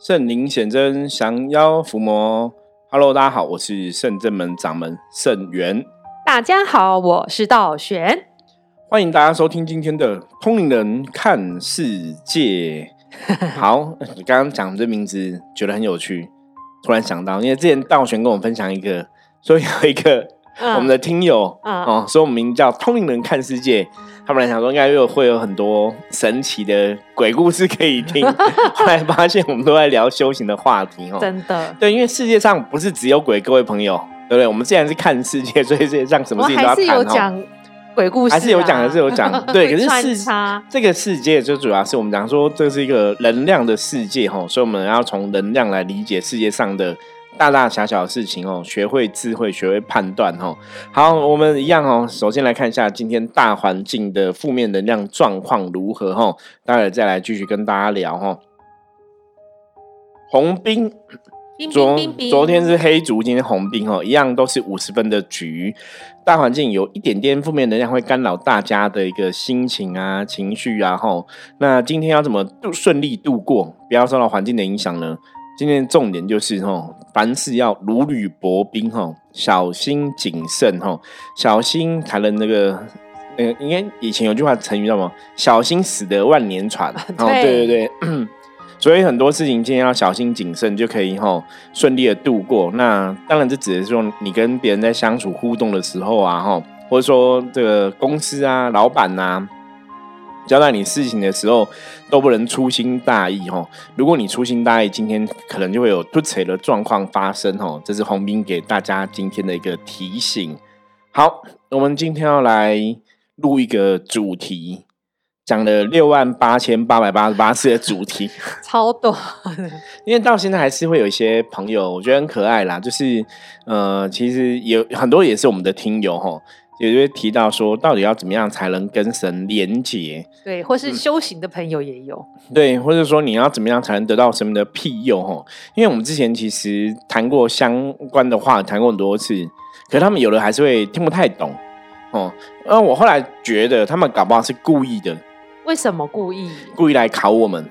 圣灵显真，降妖伏魔。Hello，大家好，我是圣正门掌门圣元。大家好，我是道玄。欢迎大家收听今天的《通灵人看世界》。好，你刚刚讲这名字，觉得很有趣。突然想到，因为之前道玄跟我分享一个，说有一个我们的听友哦，说我们名叫《通灵人看世界》。他本来想说应该又会有很多神奇的鬼故事可以听，后来发现我们都在聊修行的话题哦。真的，对，因为世界上不是只有鬼，各位朋友，对不对？我们既然是看世界，所以世界上什么事情都要谈有讲鬼故事，还是有讲，还是有讲。对，可是世这个世界就主要是我们讲说这是一个能量的世界哈，所以我们要从能量来理解世界上的。大大小小的事情哦，学会智慧，学会判断哦。好，我们一样哦。首先来看一下今天大环境的负面能量状况如何哦。待会再来继续跟大家聊哦。红兵，昨昨天是黑竹，今天红兵哦，一样都是五十分的局。大环境有一点点负面能量会干扰大家的一个心情啊、情绪啊哈。那今天要怎么度顺利度过，不要受到环境的影响呢？今天重点就是哈，凡事要如履薄冰哈，小心谨慎哈，小心才能那个那个，应该以前有句话成语叫什么？小心驶得万年船。哦，对对对，所以很多事情今天要小心谨慎，就可以哈顺利的度过。那当然，这只是说你跟别人在相处互动的时候啊哈，或者说这个公司啊、老板呐。交代你事情的时候都不能粗心大意哈。如果你粗心大意，今天可能就会有突扯的状况发生哈。这是洪斌给大家今天的一个提醒。好，我们今天要来录一个主题，讲了六万八千八百八十八次的主题，超短。因为到现在还是会有一些朋友，我觉得很可爱啦。就是呃，其实有很多也是我们的听友哈。也就会提到说，到底要怎么样才能跟神连结？对，或是修行的朋友也有。对，或者说你要怎么样才能得到神的庇佑？哈，因为我们之前其实谈过相关的话，谈过很多次，可他们有的还是会听不太懂。哦，那我后来觉得他们搞不好是故意的。为什么故意？故意来考我们。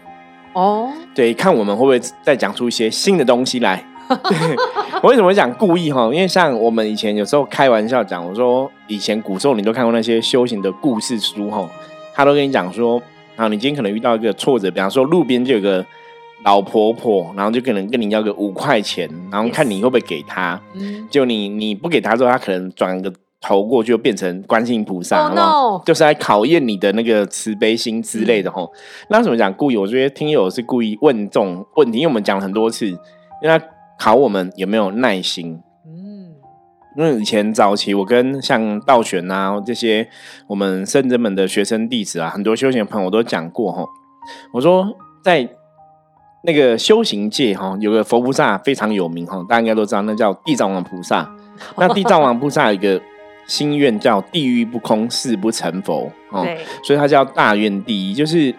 哦，对，看我们会不会再讲出一些新的东西来。我为什么会讲故意哈？因为像我们以前有时候开玩笑讲，我说以前古时候你都看过那些修行的故事书哈，他都跟你讲说，啊，你今天可能遇到一个挫折，比方说路边就有个老婆婆，然后就可能跟你要个五块钱，然后看你会不会给他，就你你不给他之后，他可能转个头过就变成观世音菩萨，就是来考验你的那个慈悲心之类的哈。那怎么讲故意？我觉得听友是故意问这种问题，因为我们讲了很多次，因为他。考我们有没有耐心？嗯，因为以前早期我跟像道玄啊这些我们圣真门的学生弟子啊，很多修行朋友都讲过哈。我说在那个修行界哈，有个佛菩萨非常有名哈，大家应该都知道，那叫地藏王菩萨。那地藏王菩萨有一个心愿叫地狱不空，誓不成佛。哦，所以他叫大愿第一，就是。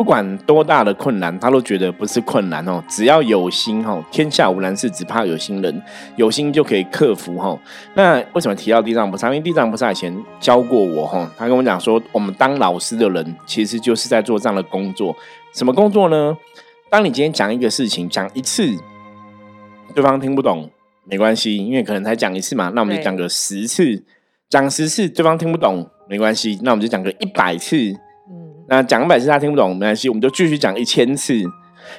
不管多大的困难，他都觉得不是困难哦。只要有心哦，天下无难事，只怕有心人。有心就可以克服哈。那为什么提到地藏菩萨？因为地藏菩萨以前教过我哈，他跟我讲说，我们当老师的人其实就是在做这样的工作。什么工作呢？当你今天讲一个事情，讲一次，对方听不懂没关系，因为可能才讲一次嘛。那我们就讲个十次，讲十次对方听不懂没关系，那我们就讲个一百次。那讲一百次他听不懂没关系，我们就继续讲一千次，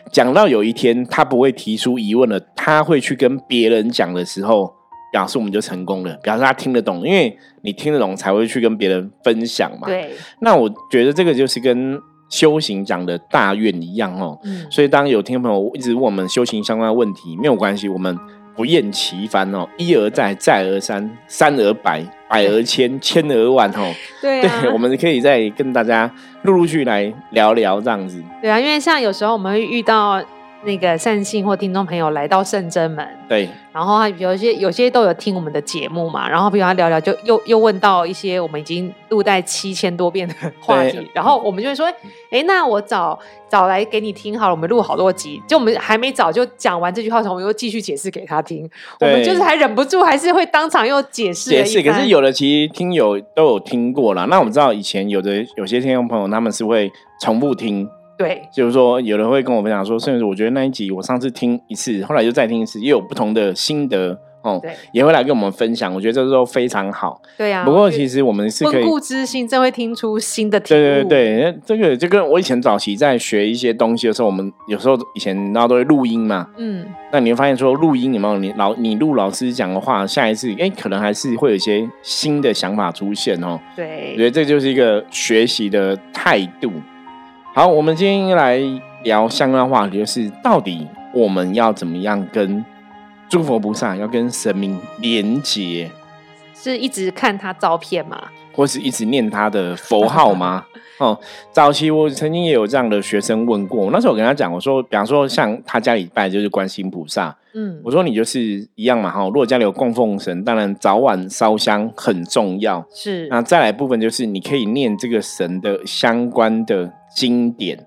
讲到有一天他不会提出疑问了，他会去跟别人讲的时候，表示我们就成功了，表示他听得懂，因为你听得懂才会去跟别人分享嘛。对。那我觉得这个就是跟修行讲的大愿一样哦。嗯。所以当有听朋友一直问我们修行相关的问题，没有关系，我们不厌其烦哦，一而再，再而三，三而百。百而千，千而万，哦，对，我们可以再跟大家陆陆续来聊聊这样子。对啊，因为像有时候我们会遇到。那个善信或听众朋友来到圣真门，对，然后他有些有些都有听我们的节目嘛，然后比如他聊聊，就又又问到一些我们已经录在七千多遍的话题，然后我们就会说，哎，那我找找来给你听好了，我们录好多集，就我们还没找就讲完这句话，我们又继续解释给他听，我们就是还忍不住，还是会当场又解释解释。可是有的其实听友都有听过了，那我们知道以前有的有些听众朋友他们是会重复听。对，就是说有人会跟我分享说，甚至我觉得那一集我上次听一次，后来就再听一次，也有不同的心得。哦，对，也会来跟我们分享，我觉得这都非常好。对呀，不过其实我们是可以，温故知新，真会听出新的题。对对对，这个就跟我以前早期在学一些东西的时候，我们有时候以前然后都会录音嘛。嗯，那你会发现说录音有没有你老你录老师讲的话，下一次哎，可能还是会有一些新的想法出现哦。对，我觉得这就是一个学习的态度。好，我们今天来聊相关话题，就是到底我们要怎么样跟。诸佛菩萨要跟神明连接，是一直看他照片吗？或是一直念他的佛号吗？哦，早期我曾经也有这样的学生问过，那时候我跟他讲，我说，比方说像他家里拜就是观世菩萨，嗯，我说你就是一样嘛，哈，如果家里有供奉神，当然早晚烧香很重要，是。那再来部分就是你可以念这个神的相关的经典。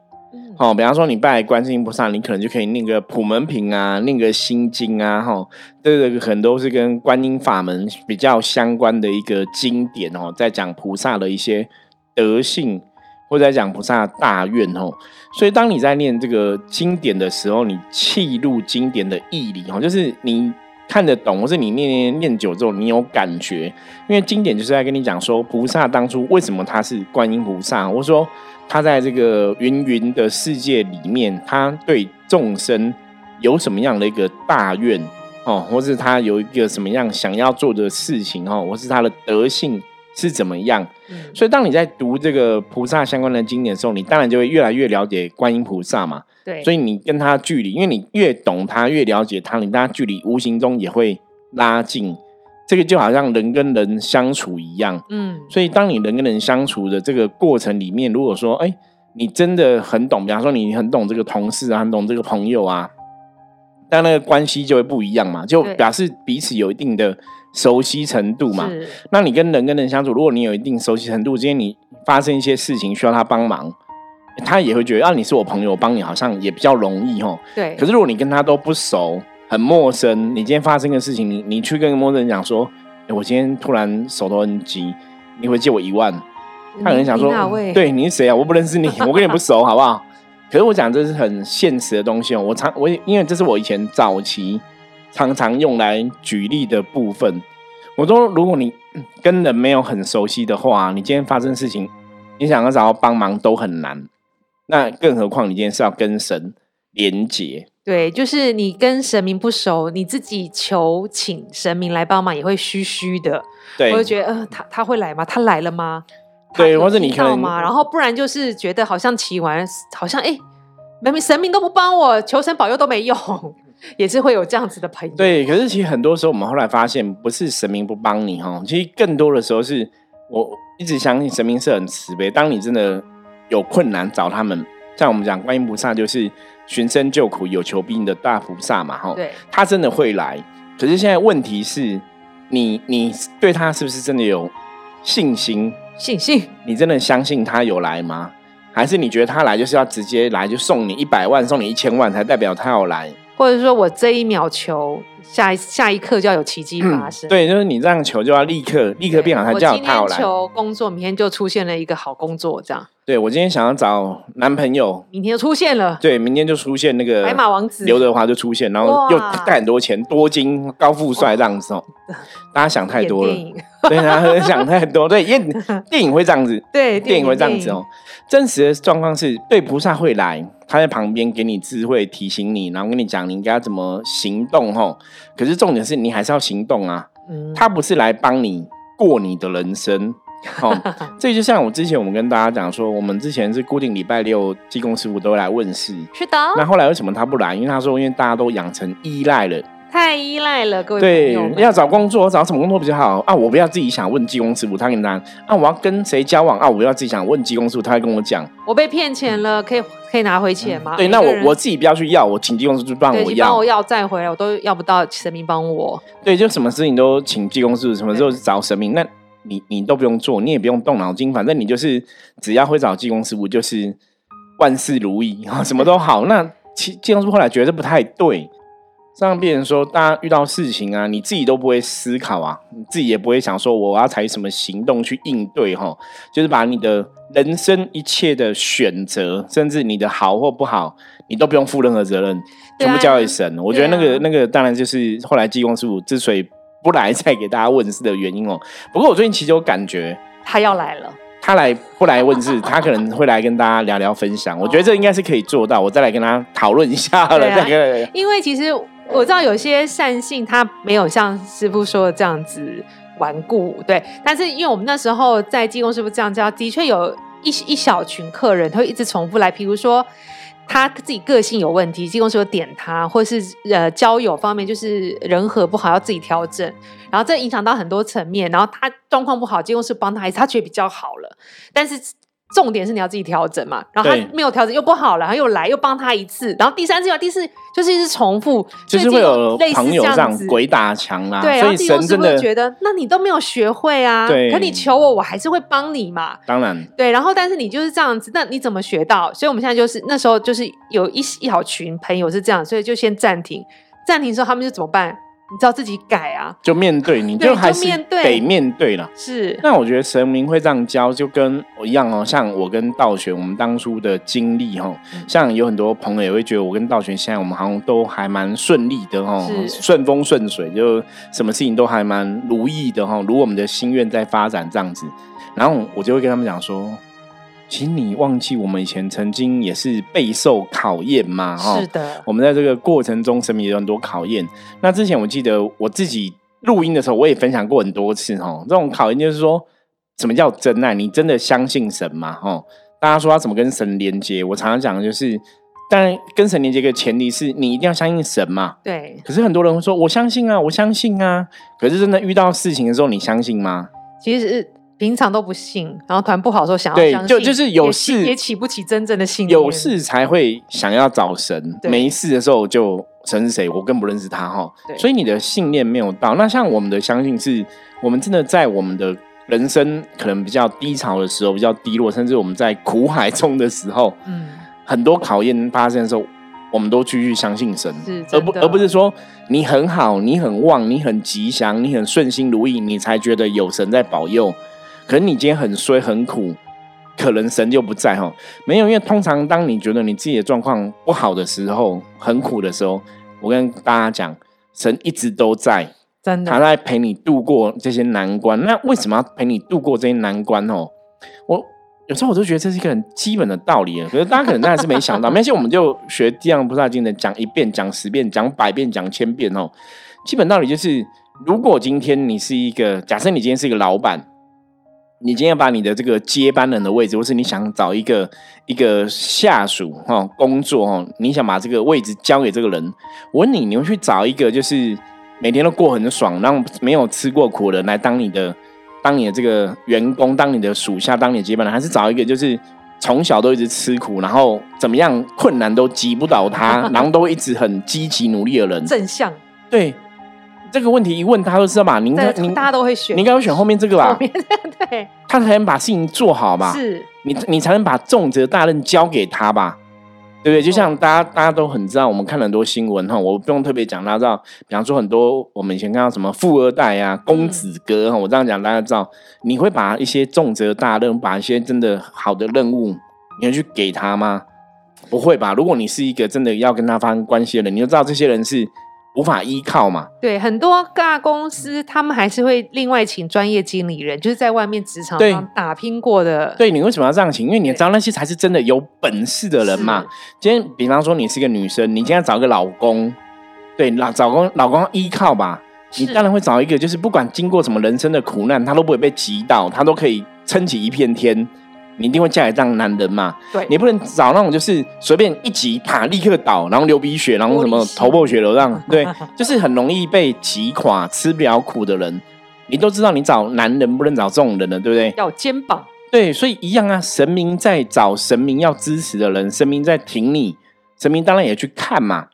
好，比方说你拜观世音菩萨，你可能就可以念个普门品啊，念个心经啊，哈，这个很多是跟观音法门比较相关的一个经典哦，在讲菩萨的一些德性，或者在讲菩萨大愿哦。所以当你在念这个经典的时候，你契入经典的义理哦，就是你看得懂，或是你念念念久之后，你有感觉，因为经典就是在跟你讲说，菩萨当初为什么他是观音菩萨，或者说。他在这个芸芸的世界里面，他对众生有什么样的一个大愿哦，或是他有一个什么样想要做的事情哦，或是他的德性是怎么样？所以，当你在读这个菩萨相关的经典的时候，你当然就会越来越了解观音菩萨嘛。对，所以你跟他距离，因为你越懂他，越了解他，你跟他距离无形中也会拉近。这个就好像人跟人相处一样，嗯，所以当你人跟人相处的这个过程里面，如果说，哎，你真的很懂，比方说你很懂这个同事啊，很懂这个朋友啊，但那个关系就会不一样嘛，就表示彼此有一定的熟悉程度嘛。那你跟人跟人相处，如果你有一定熟悉程度，今天你发生一些事情需要他帮忙，他也会觉得啊，你是我朋友，帮你好像也比较容易哦。对。可是如果你跟他都不熟，很陌生，你今天发生的事情，你你去跟陌生人讲说，我今天突然手头很急，你会借我一万？他可能想说，对，你是谁啊？我不认识你，我跟你不熟，好不好？可是我讲这是很现实的东西哦。我常我因为这是我以前早期常常用来举例的部分。我说，如果你跟人没有很熟悉的话，你今天发生事情，你想要找到帮忙都很难。那更何况你今天是要跟神连结。对，就是你跟神明不熟，你自己求请神明来帮忙也会虚虚的，对，我就觉得，呃，他他会来吗？他来了吗？对，或者你看吗？然后不然就是觉得好像祈完，好像哎，明明神明都不帮我，求神保佑都没用，也是会有这样子的朋友。对，可是其实很多时候我们后来发现，不是神明不帮你哈，其实更多的时候是我一直相信神明是很慈悲，当你真的有困难找他们，像我们讲观音菩萨就是。寻声救苦、有求必应的大菩萨嘛，哈，对，他真的会来。可是现在问题是，你你对他是不是真的有信心？信心？你真的相信他有来吗？还是你觉得他来就是要直接来，就送你一百万、送你一千万，才代表他要来？或者说我这一秒求？下一下一刻就要有奇迹发生，对，就是你这样求就要立刻立刻变好，他叫他要来。求工作，明天就出现了一个好工作，这样。对我今天想要找男朋友，明天就出现了。对，明天就出现那个白马王子刘德华就出现，然后又带很多钱，多金高富帅这样子哦。大家想太多了，对啊，想太多。对，因 电影会这样子，对，电影会这样子哦。真实的状况是对菩萨会来。他在旁边给你智慧提醒你，然后跟你讲你应该怎么行动吼。可是重点是你还是要行动啊。嗯他不是来帮你过你的人生。好，这就像我之前我们跟大家讲说，我们之前是固定礼拜六技工师傅都会来问事。是的。那后来为什么他不来？因为他说因为大家都养成依赖了。太依赖了，各位对，要找工作，找什么工作比较好啊？我不要自己想问技工师傅，他跟你拿啊，我要跟谁交往啊？我不要自己想问技工师傅，他会跟我讲，我被骗钱了，可以可以拿回钱吗？对，那我我自己不要去要，我请技工师傅帮我要，帮我要再回来，我都要不到神明帮我。对，就什么事情都请技工师傅，什么时候找神明，那你你都不用做，你也不用动脑筋，反正你就是只要会找技工师傅，就是万事如意啊，什么都好。那技技工师傅后来觉得不太对。这样变成说，大家遇到事情啊，你自己都不会思考啊，你自己也不会想说我要采取什么行动去应对哈，就是把你的人生一切的选择，甚至你的好或不好，你都不用负任何责任，全部交给神。我觉得那个那个当然就是后来济公师傅之所以不来再给大家问事的原因哦。不过我最近其实有感觉他要来了，他来不来问事，他可能会来跟大家聊聊分享。我觉得这应该是可以做到，我再来跟他讨论一下了。这个，因为其实。我知道有些善信他没有像师傅说的这样子顽固，对。但是因为我们那时候在济公师傅这样教，的确有一一小群客人他会一直重复来，比如说他自己个性有问题，济公师傅点他，或是呃交友方面就是人和不好要自己调整，然后这影响到很多层面，然后他状况不好，济公师傅帮他，还是他觉得比较好了，但是。重点是你要自己调整嘛，然后他没有调整又不好了，然后又来又帮他一次，然后第三次又第四就是一直重复，就是会有朋友这样鬼打墙啦。对，所以神真的觉得，那你都没有学会啊，对，可你求我，我还是会帮你嘛。当然，对，然后但是你就是这样子，那你怎么学到？所以我们现在就是那时候就是有一一小群朋友是这样，所以就先暂停，暂停之后他们就怎么办？你知道自己改啊，就面对，你就还是得面对了。是，那我觉得神明会这样教，就跟我一样哦。像我跟道玄，我们当初的经历哈，像有很多朋友也会觉得我跟道玄现在我们好像都还蛮顺利的哦，顺风顺水，就什么事情都还蛮如意的哈，如我们的心愿在发展这样子。然后我就会跟他们讲说。请你忘记，我们以前曾经也是备受考验嘛，哈。是的，我们在这个过程中，神明有很多考验。那之前我记得我自己录音的时候，我也分享过很多次，哈。这种考验就是说，什么叫真爱？你真的相信神吗？哈。大家说要怎么跟神连接？我常常讲的就是，当然跟神连接的前提是你一定要相信神嘛。对。可是很多人会说，我相信啊，我相信啊。可是真的遇到事情的时候，你相信吗？其实。平常都不信，然后团不好的时候想要相信，就就是有事也起不起真正的信。有事才会想要找神，没事的时候就神是谁，我更不认识他哈。所以你的信念没有到。那像我们的相信，是我们真的在我们的人生可能比较低潮的时候，比较低落，甚至我们在苦海中的时候，嗯，很多考验发生的时候，我们都继续相信神，而不而不是说你很好，你很旺，你很吉祥，你很顺心如意，你才觉得有神在保佑。可能你今天很衰很苦，可能神就不在哈。没有，因为通常当你觉得你自己的状况不好的时候，很苦的时候，我跟大家讲，神一直都在，真的，他在陪你度过这些难关。那为什么要陪你度过这些难关哦？我有时候我都觉得这是一个很基本的道理可是大家可能当然是没想到，没关系，我们就学地藏菩萨经的，讲一遍，讲十遍，讲百遍，讲千遍哦。基本道理就是，如果今天你是一个，假设你今天是一个老板。你今天把你的这个接班人的位置，或是你想找一个一个下属哈工作哈，你想把这个位置交给这个人，我问你，你会去找一个就是每天都过很爽，然后没有吃过苦的人来当你的当你的这个员工，当你的属下，当你的接班人，还是找一个就是从小都一直吃苦，然后怎么样困难都击不倒他，然后都一直很积极努力的人？正向对。这个问题一问，他都知道嘛？您您大家都会选，你应该会选后面这个吧？对，他才能把事情做好吧？是，你你才能把重责大任交给他吧？对不对？就像大家大家都很知道，我们看很多新闻哈，我不用特别讲，大家知道，比方说很多我们以前看到什么富二代啊、公子哥哈，我这样讲大家知道，你会把一些重责大任，把一些真的好的任务，你会去给他吗？不会吧？如果你是一个真的要跟他发生关系的人，你就知道这些人是。无法依靠嘛？对，很多大公司他们还是会另外请专业经理人，就是在外面职场上打拼过的。对你为什么要这样请？因为你知道那些才是真的有本事的人嘛。今天，比方说你是一个女生，你今天找个老公，对，老找公老公依靠吧，你当然会找一个，就是不管经过什么人生的苦难，他都不会被击倒，他都可以撑起一片天。你一定会嫁给这样男人嘛？对，你不能找那种就是随便一挤，啪立刻倒，然后流鼻血，然后什么头破血流这样，对，就是很容易被击垮、吃不了苦的人。你都知道，你找男人不能找这种人了，对不对？要肩膀。对，所以一样啊。神明在找神明要支持的人，神明在挺你，神明当然也去看嘛。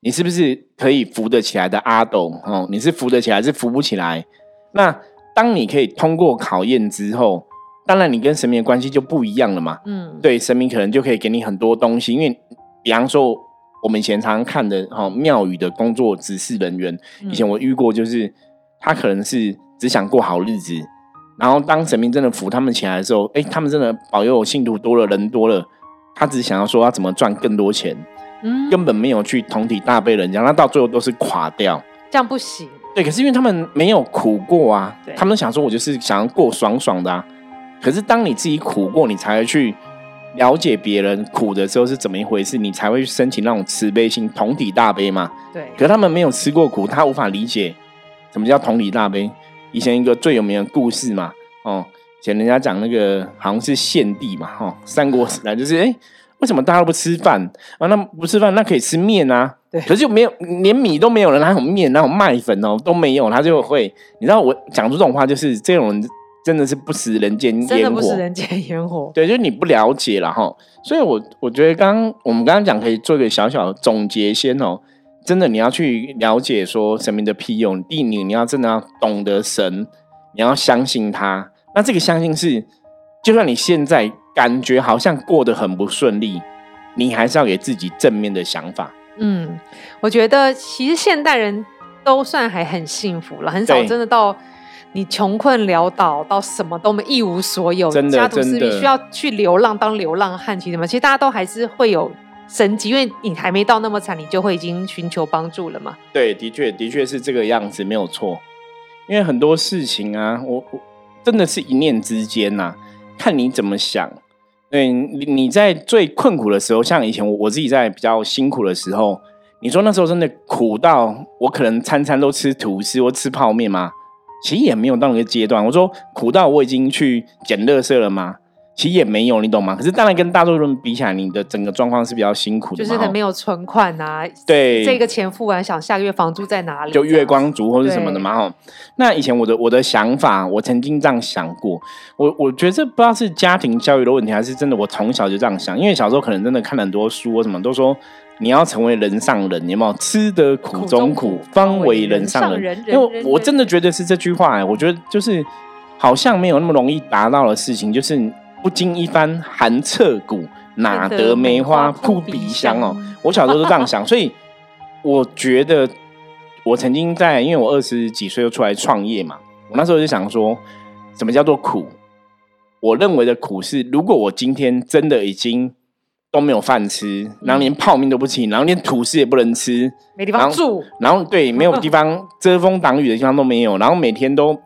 你是不是可以扶得起来的阿斗？哦，你是扶得起来，是扶不起来。那当你可以通过考验之后。当然，你跟神明的关系就不一样了嘛。嗯，对，神明可能就可以给你很多东西，因为比方说，我们以前常常看的哈庙宇的工作指示人员，以前我遇过，就是他可能是只想过好日子，然后当神明真的扶他们起来的时候，哎，他们真的保佑信徒多了，人多了，他只是想要说要怎么赚更多钱，嗯，根本没有去同体大悲人家，那到最后都是垮掉，这样不行。对，可是因为他们没有苦过啊，他们想说我就是想要过爽爽的啊，可是当你自己苦过，你才会去。了解别人苦的时候是怎么一回事，你才会去申请那种慈悲心、同体大悲嘛？对。可他们没有吃过苦，他无法理解什么叫同体大悲。以前一个最有名的故事嘛，哦，以前人家讲那个好像是献帝嘛，哈，三国时代就是哎，为什么大家都不吃饭啊？那不吃饭，那可以吃面啊。对。可是就没有连米都没有了，哪有面？哪有麦粉哦？都没有，他就会，你知道我讲出这种话，就是这种人。真的是不食人间烟火，真的不食人间烟火。对，就是你不了解了哈，所以我我觉得刚刚我们刚刚讲可以做一个小小总结先哦。真的，你要去了解说神明的庇佑，第一，你要真的要懂得神，你要相信他。那这个相信是，就算你现在感觉好像过得很不顺利，你还是要给自己正面的想法。嗯，我觉得其实现代人都算还很幸福了，很少真的到。你穷困潦倒到什么都没一无所有，家徒四壁，需要去流浪当流浪汉，其实嘛，其实大家都还是会有生机，因为你还没到那么惨，你就会已经寻求帮助了嘛。对，的确，的确是这个样子，没有错。因为很多事情啊，我我真的是一念之间呐，看你怎么想。对，你你在最困苦的时候，像以前我我自己在比较辛苦的时候，你说那时候真的苦到我可能餐餐都吃吐司或吃泡面吗？其实也没有到那个阶段。我说苦到我已经去捡垃圾了吗？其实也没有，你懂吗？可是当然跟大多数人比起来，你的整个状况是比较辛苦的，就是很没有存款啊。对，这个钱付完，想下个月房租在哪里？就月光族或者什么的嘛。哈，那以前我的我的想法，我曾经这样想过。我我觉得这不知道是家庭教育的问题，还是真的我从小就这样想。因为小时候可能真的看了很多书，或什么都说。你要成为人上人，有没有吃得苦中苦，方为人上人？因为我真的觉得是这句话，我觉得就是好像没有那么容易达到的事情，就是不经一番寒彻骨，哪得梅花扑鼻香哦。我小时候都这样想，所以我觉得我曾经在，因为我二十几岁就出来创业嘛，我那时候就想说，什么叫做苦？我认为的苦是，如果我今天真的已经。都没有饭吃，然后连泡面都不吃，然后连吐司也不能吃，没地方住，然后对，没有地方遮风挡雨的地方都没有，然后每天都，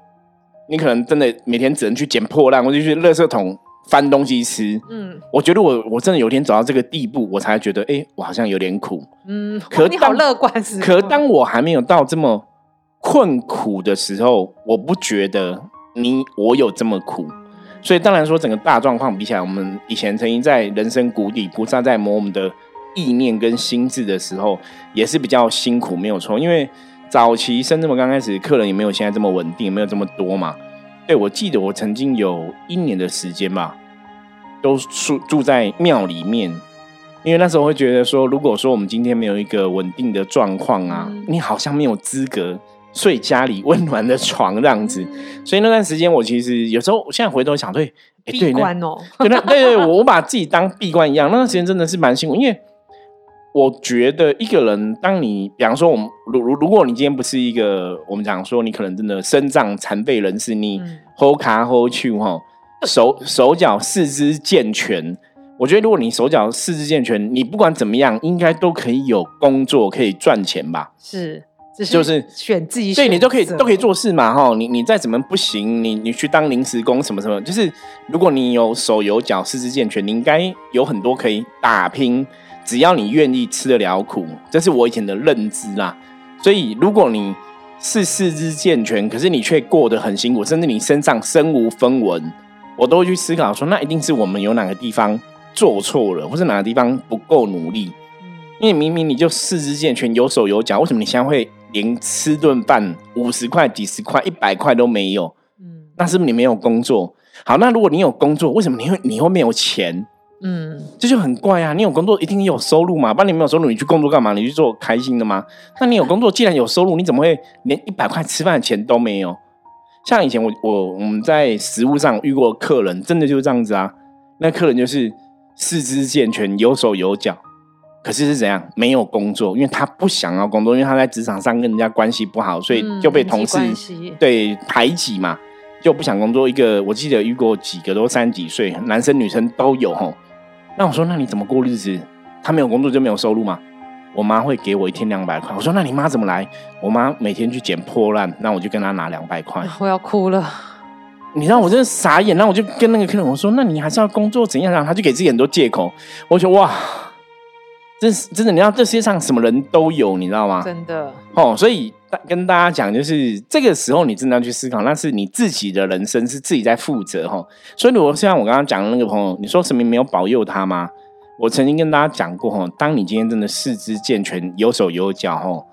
你可能真的每天只能去捡破烂，或者去垃圾桶翻东西吃。嗯，我觉得我我真的有一天走到这个地步，我才觉得，哎，我好像有点苦。嗯，可你好乐观是？可当我还没有到这么困苦的时候，我不觉得你我有这么苦。所以当然说，整个大状况比起来，我们以前曾经在人生谷底，菩萨在磨我们的意念跟心智的时候，也是比较辛苦，没有错。因为早期深圳么刚开始，客人也没有现在这么稳定，没有这么多嘛。对，我记得我曾经有一年的时间吧，都住住在庙里面，因为那时候会觉得说，如果说我们今天没有一个稳定的状况啊，你好像没有资格。睡家里温暖的床这样子，所以那段时间我其实有时候，我现在回头想，对，闭关哦，对对对，我把自己当闭关一样。那段时间真的是蛮辛苦，因为我觉得一个人，当你比方说，我们如如如果你今天不是一个，我们讲说你可能真的身障残废人士，你 hold 卡 hold 去哈，手手脚四肢健全，我觉得如果你手脚四肢健全，你不管怎么样，应该都可以有工作，可以赚钱吧？是。就是选自己，对你都可以都可以做事嘛哈，你你再怎么不行，你你去当临时工什么什么，就是如果你有手有脚四肢健全，你应该有很多可以打拼，只要你愿意吃得了苦，这是我以前的认知啦。所以如果你是四肢健全，可是你却过得很辛苦，甚至你身上身无分文，我都会去思考说，那一定是我们有哪个地方做错了，或是哪个地方不够努力。因为明明你就四肢健全，有手有脚，为什么你现在会？连吃顿饭五十块、几十块、一百块都没有，嗯，那是不是你没有工作？好，那如果你有工作，为什么你会你会没有钱？嗯，这就很怪啊！你有工作一定有收入嘛？不然你没有收入，你去工作干嘛？你去做开心的吗？那你有工作，既然有收入，你怎么会连一百块吃饭的钱都没有？像以前我我我们在食物上遇过客人，真的就是这样子啊。那客人就是四肢健全，有手有脚。可是是怎样？没有工作，因为他不想要工作，因为他在职场上跟人家关系不好，所以就被同事对排挤嘛，就不想工作。一个我记得遇过几个都三十几岁，男生女生都有吼。那我说，那你怎么过日子？他没有工作就没有收入吗？我妈会给我一天两百块。我说，那你妈怎么来？我妈每天去捡破烂，那我就跟她拿两百块。我要哭了，你让我真的傻眼。那我就跟那个客人我说，那你还是要工作怎样？然后他就给自己很多借口。我说哇。真是真的，你知道这世界上什么人都有，你知道吗？真的哦，所以跟大家讲，就是这个时候你真的要去思考，那是你自己的人生，是自己在负责哈。所以如果像我刚刚讲的那个朋友，你说神明没有保佑他吗？我曾经跟大家讲过哈，当你今天真的四肢健全、有手有脚哈，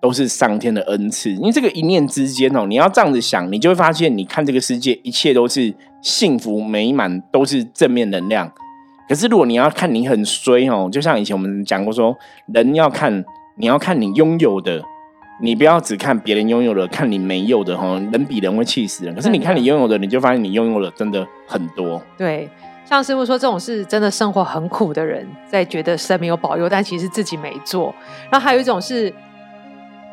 都是上天的恩赐。因为这个一念之间哦，你要这样子想，你就会发现，你看这个世界，一切都是幸福美满，都是正面能量。可是，如果你要看你很衰哦，就像以前我们讲过说，人要看你要看你拥有的，你不要只看别人拥有的，看你没有的哈。人比人会气死人。可是你看你拥有的，你就发现你拥有的真的很多。对，像师傅说，这种是真的生活很苦的人，在觉得神明有保佑，但其实自己没做。然后还有一种是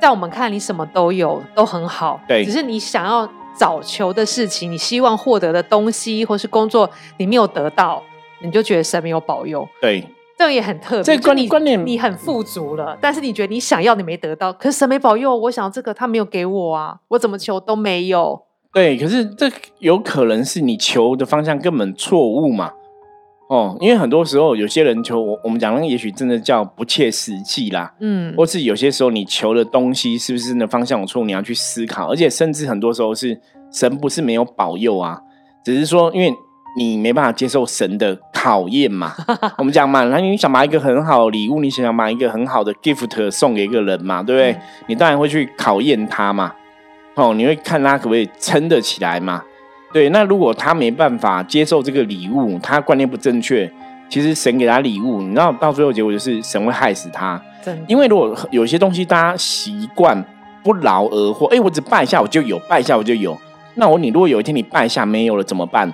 在我们看你什么都有，都很好，对，只是你想要找求的事情，你希望获得的东西或是工作，你没有得到。你就觉得神没有保佑，对，这个也很特别。这观观念，你很富足了，但是你觉得你想要你没得到，可是神没保佑，我想要这个他没有给我啊，我怎么求都没有。对，可是这有可能是你求的方向根本错误嘛？哦，因为很多时候有些人求我，我们讲那个也许真的叫不切实际啦，嗯，或是有些时候你求的东西是不是的方向有错，你要去思考，而且甚至很多时候是神不是没有保佑啊，只是说因为。你没办法接受神的考验嘛？我们讲嘛，那你想买一个很好的礼物，你想要买一个很好的 gift 送给一个人嘛，对不对？你当然会去考验他嘛。哦，你会看他可不可以撑得起来嘛？对，那如果他没办法接受这个礼物，他观念不正确，其实神给他礼物，你知道到最后结果就是神会害死他。因为如果有些东西大家习惯不劳而获，哎，我只拜一下我就有，拜一下我就有。那我你如果有一天你拜一下没有了怎么办？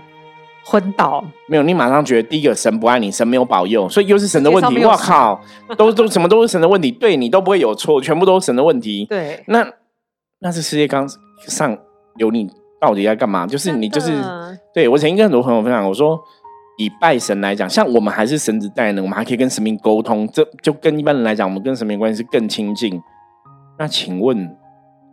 昏倒没有，你马上觉得第一个神不爱你，神没有保佑，所以又是神的问题。我靠，都都什么都是神的问题，对你都不会有错，全部都是神的问题。对，那那是世界刚上有你到底在干嘛？就是你就是对我曾经跟很多朋友分享，我说以拜神来讲，像我们还是神子代呢，我们还可以跟神明沟通，这就跟一般人来讲，我们跟神明关系是更亲近。那请问，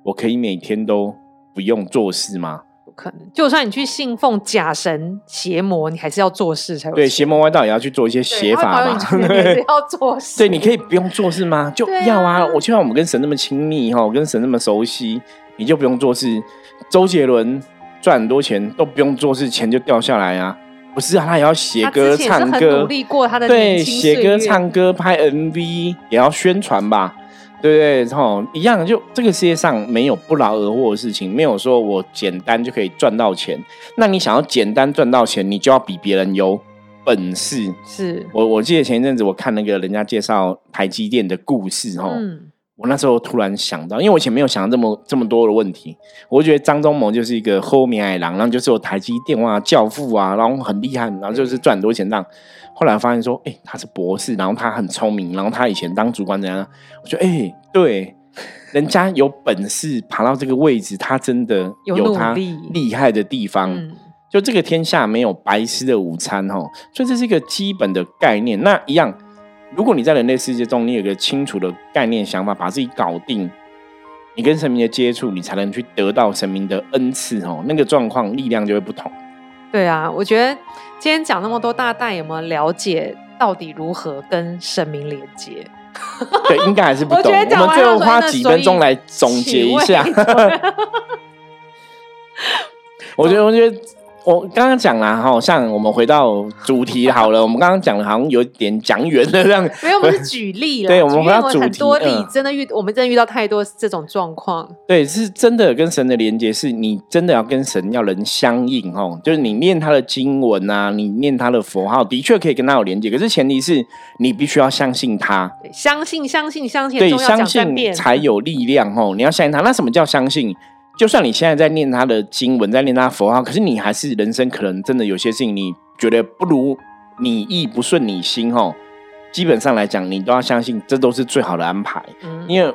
我可以每天都不用做事吗？可能，就算你去信奉假神邪魔，你还是要做事才对。邪魔歪道也要去做一些邪法嘛，对，要做事。对，你可以不用做事吗？就要啊！我就像我们跟神那么亲密哈，跟神那么熟悉，你就不用做事。周杰伦赚很多钱都不用做事，钱就掉下来啊？不是啊，他也要写歌、唱歌，努力过他的对，写歌、唱歌、拍 MV 也要宣传吧。对不对？吼，一样，就这个世界上没有不劳而获的事情，没有说我简单就可以赚到钱。那你想要简单赚到钱，你就要比别人有本事。是我我记得前一阵子我看那个人家介绍台积电的故事，吼，我那时候突然想到，因为我以前没有想到这么这么多的问题，我觉得张忠谋就是一个后面爱狼，然后就是有台积电哇教父啊，然后很厉害，然后就是赚很多钱这样。后来发现说，哎，他是博士，然后他很聪明，然后他以前当主管怎样？我觉得，哎，对，人家有本事爬到这个位置，他真的有他厉害的地方。就这个天下没有白吃的午餐，哦，所以这是一个基本的概念。那一样，如果你在人类世界中，你有个清楚的概念想法，把自己搞定，你跟神明的接触，你才能去得到神明的恩赐，哦，那个状况力量就会不同。对啊，我觉得今天讲那么多，大家有没有了解到底如何跟神明连接？对，应该还是不懂。我们最后花几分钟来总结一下。我觉得，我觉得。我刚刚讲了哈，像我们回到主题好了，我们刚刚讲的好像有点讲远了这样。没有，我们是举例了。对，我们回到主题。很多例真的遇，我们真的遇到太多这种状况。对，是真的跟神的连接，是你真的要跟神要能相应哦。就是你念他的经文啊，你念他的佛号，的确可以跟他有连接。可是前提是你必须要相信他，相信，相信，相信，对，相信才有力量哦。你要相信他，那什么叫相信？就算你现在在念他的经文，在念他佛号，可是你还是人生可能真的有些事情，你觉得不如你意不顺你心哦，基本上来讲，你都要相信这都是最好的安排，因为。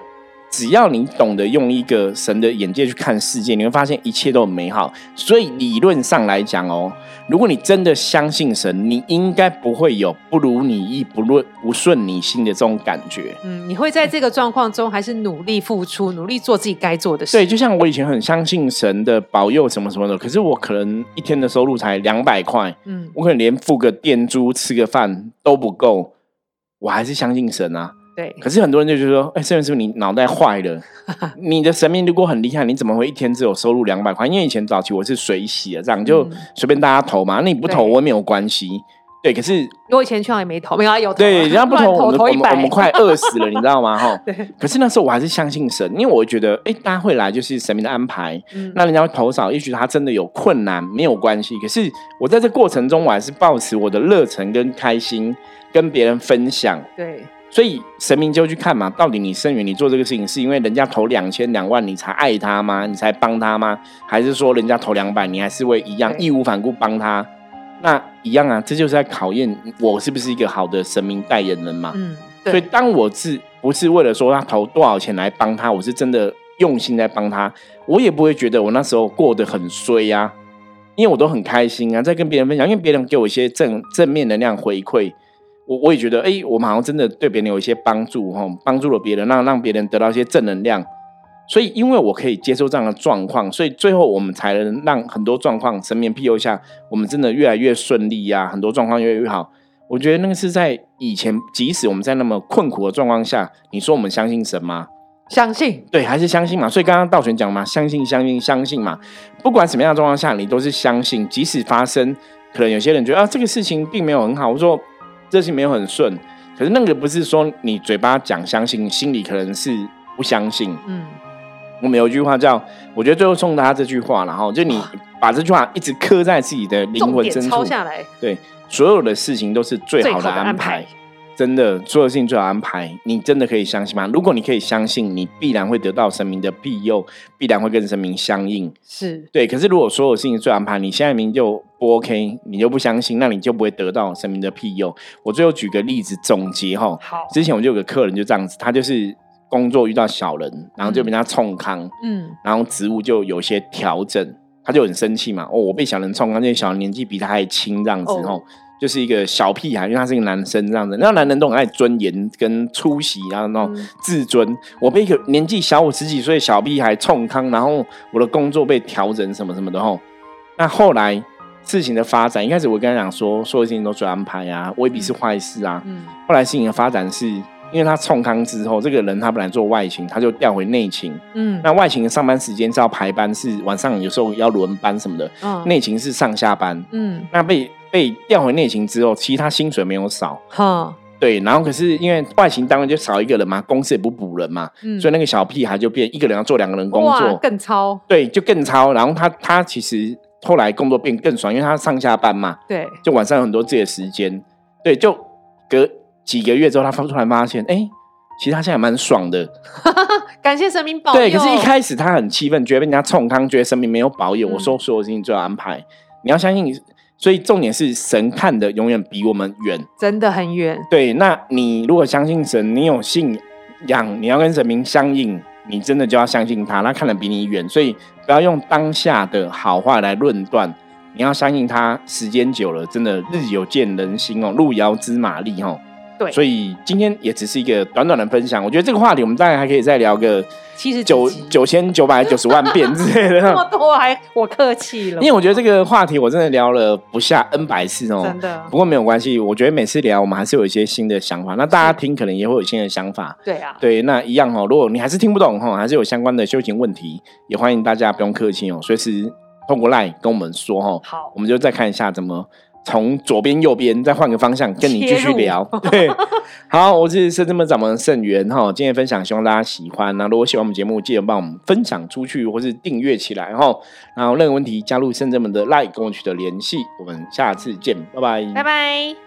只要你懂得用一个神的眼界去看世界，你会发现一切都很美好。所以理论上来讲哦，如果你真的相信神，你应该不会有不如你意、不论不顺你心的这种感觉。嗯，你会在这个状况中还是努力付出，努力做自己该做的事。对，就像我以前很相信神的保佑什么什么的，可是我可能一天的收入才两百块，嗯，我可能连付个店租、吃个饭都不够，我还是相信神啊。对，可是很多人就觉得说，哎，圣元师傅，你脑袋坏了。你的神明如果很厉害，你怎么会一天只有收入两百块？因为以前早期我是水洗的，这样就随便大家投嘛。那你不投我也没有关系。对，可是我以前去也没投，没有有对，人家不投，我们我们我们快饿死了，你知道吗？哈。对。可是那时候我还是相信神，因为我觉得，哎，大家会来就是神明的安排。嗯。那人家会投少，也许他真的有困难，没有关系。可是我在这过程中，我还是保持我的热忱跟开心，跟别人分享。对。所以神明就去看嘛，到底你生源你做这个事情是因为人家投两千两万你才爱他吗？你才帮他吗？还是说人家投两百你还是会一样义无反顾帮他？那一样啊，这就是在考验我是不是一个好的神明代言人嘛。嗯，所以当我是不是为了说他投多少钱来帮他，我是真的用心在帮他，我也不会觉得我那时候过得很衰呀，因为我都很开心啊，在跟别人分享，因为别人给我一些正正面能量回馈。我我也觉得，哎，我们好像真的对别人有一些帮助，哈，帮助了别人，让让别人得到一些正能量。所以，因为我可以接受这样的状况，所以最后我们才能让很多状况神明庇佑下，我们真的越来越顺利呀，很多状况越来越好。我觉得那个是在以前，即使我们在那么困苦的状况下，你说我们相信神吗？相信，对，还是相信嘛。所以刚刚道玄讲嘛，相信，相信，相信嘛。不管什么样的状况下，你都是相信，即使发生，可能有些人觉得啊，这个事情并没有很好，我说。这些没有很顺，可是那个不是说你嘴巴讲相信，心里可能是不相信。嗯，我们有一句话叫，我觉得最后送大家这句话，然后就你把这句话一直刻在自己的灵魂深处，抄下来。对，所有的事情都是最好的安排。真的，所有事情最好安排。你真的可以相信吗？如果你可以相信，你必然会得到神明的庇佑，必然会跟神明相应。是对。可是如果所有事情最安排，你现在明就不 OK，你就不相信，那你就不会得到神明的庇佑。我最后举个例子总结哈。好。之前我就有个客人就这样子，他就是工作遇到小人，然后就被他冲康，嗯，然后职务就有些调整，他就很生气嘛。哦，我被小人冲康，这些小人年纪比他还轻，这样子哦。就是一个小屁孩，因为他是一个男生这样子，那男人都很爱尊严跟出席，然后那种自尊。我被一个年纪小我十几岁小屁孩冲康，然后我的工作被调整什么什么的吼。那后来事情的发展，一开始我跟他讲说，所有事情都做安排啊，未必是坏事啊。嗯后来事情的发展是因为他冲康之后，这个人他本来做外勤，他就调回内勤。嗯，那外勤的上班时间是要排班，是晚上有时候要轮班什么的。嗯，内勤是上下班。嗯，那被。被调回内勤之后，其实他薪水没有少，哈，对，然后可是因为外勤当然就少一个人嘛，公司也不补人嘛，所以那个小屁孩就变一个人要做两个人工作，更超，对，就更超。然后他他其实后来工作变更爽，因为他上下班嘛，对，就晚上有很多自己的时间，对，就隔几个月之后，他突然发现，哎，其实他现在蛮爽的，感谢神明保佑。对，可是一开始他很气愤，觉得被人家冲康，觉得神明没有保佑。我说所有事情最好安排，你要相信。所以重点是神看的永远比我们远，真的很远。对，那你如果相信神，你有信仰，你要跟神明相应，你真的就要相信他，他看的比你远。所以不要用当下的好话来论断，你要相信他。时间久了，真的日有见人心哦，路遥知马力哦。对，所以今天也只是一个短短的分享。我觉得这个话题我们大概还可以再聊个七十九九千九百九十万遍之类的。那么多还我客气了，因为我觉得这个话题我真的聊了不下 N 百次哦。真的，不过没有关系，我觉得每次聊我们还是有一些新的想法。那大家听可能也会有新的想法。对啊，对，那一样哦。如果你还是听不懂哈，还是有相关的修行问题，也欢迎大家不用客气哦，随时通过 LINE 跟我们说哈。好，我们就再看一下怎么。从左边右边再换个方向跟你继续聊，对，好，我是深圳门掌门盛元哈，今天分享希望大家喜欢，那如果喜欢我们节目，记得帮我们分享出去或是订阅起来哈，然后任何问题加入深圳门的 LINE 跟我取得联系，我们下次见，拜拜，拜拜。